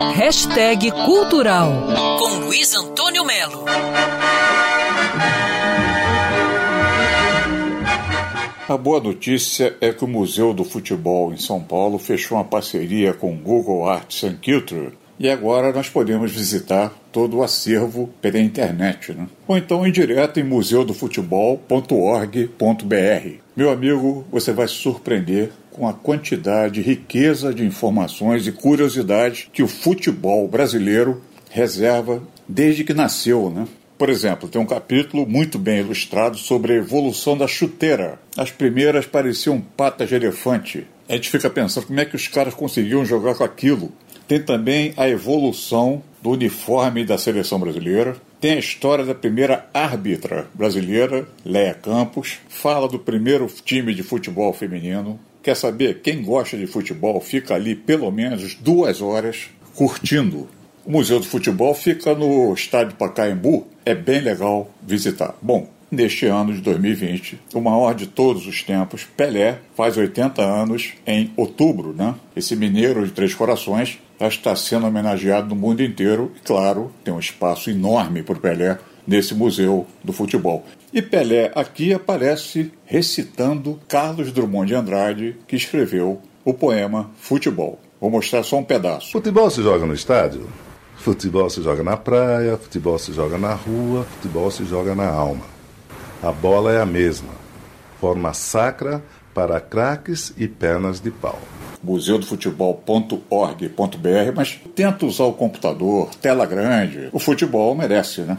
Hashtag Cultural com Luiz Antônio Melo. A boa notícia é que o Museu do Futebol em São Paulo fechou uma parceria com o Google Arts and Culture e agora nós podemos visitar todo o acervo pela internet, né? ou então ir direto em museudofutebol.org.br. Meu amigo, você vai se surpreender com a quantidade, riqueza de informações e curiosidades que o futebol brasileiro reserva desde que nasceu, né? Por exemplo, tem um capítulo muito bem ilustrado sobre a evolução da chuteira. As primeiras pareciam patas de elefante. A gente fica pensando como é que os caras conseguiam jogar com aquilo. Tem também a evolução do uniforme da seleção brasileira. Tem a história da primeira árbitra brasileira, Leia Campos. Fala do primeiro time de futebol feminino. Quer saber? Quem gosta de futebol fica ali pelo menos duas horas curtindo. O Museu do Futebol fica no estádio Pacaembu. É bem legal visitar. Bom, neste ano de 2020, o maior de todos os tempos, Pelé, faz 80 anos em outubro, né? Esse mineiro de Três Corações já está sendo homenageado no mundo inteiro e, claro, tem um espaço enorme para o Pelé nesse museu do futebol. E Pelé aqui aparece recitando Carlos Drummond de Andrade, que escreveu o poema Futebol. Vou mostrar só um pedaço. Futebol se joga no estádio? Futebol se joga na praia, futebol se joga na rua, futebol se joga na alma. A bola é a mesma. Forma sacra para craques e pernas de pau museudofutebol.org.br, mas tenta usar o computador, tela grande. O futebol merece, né?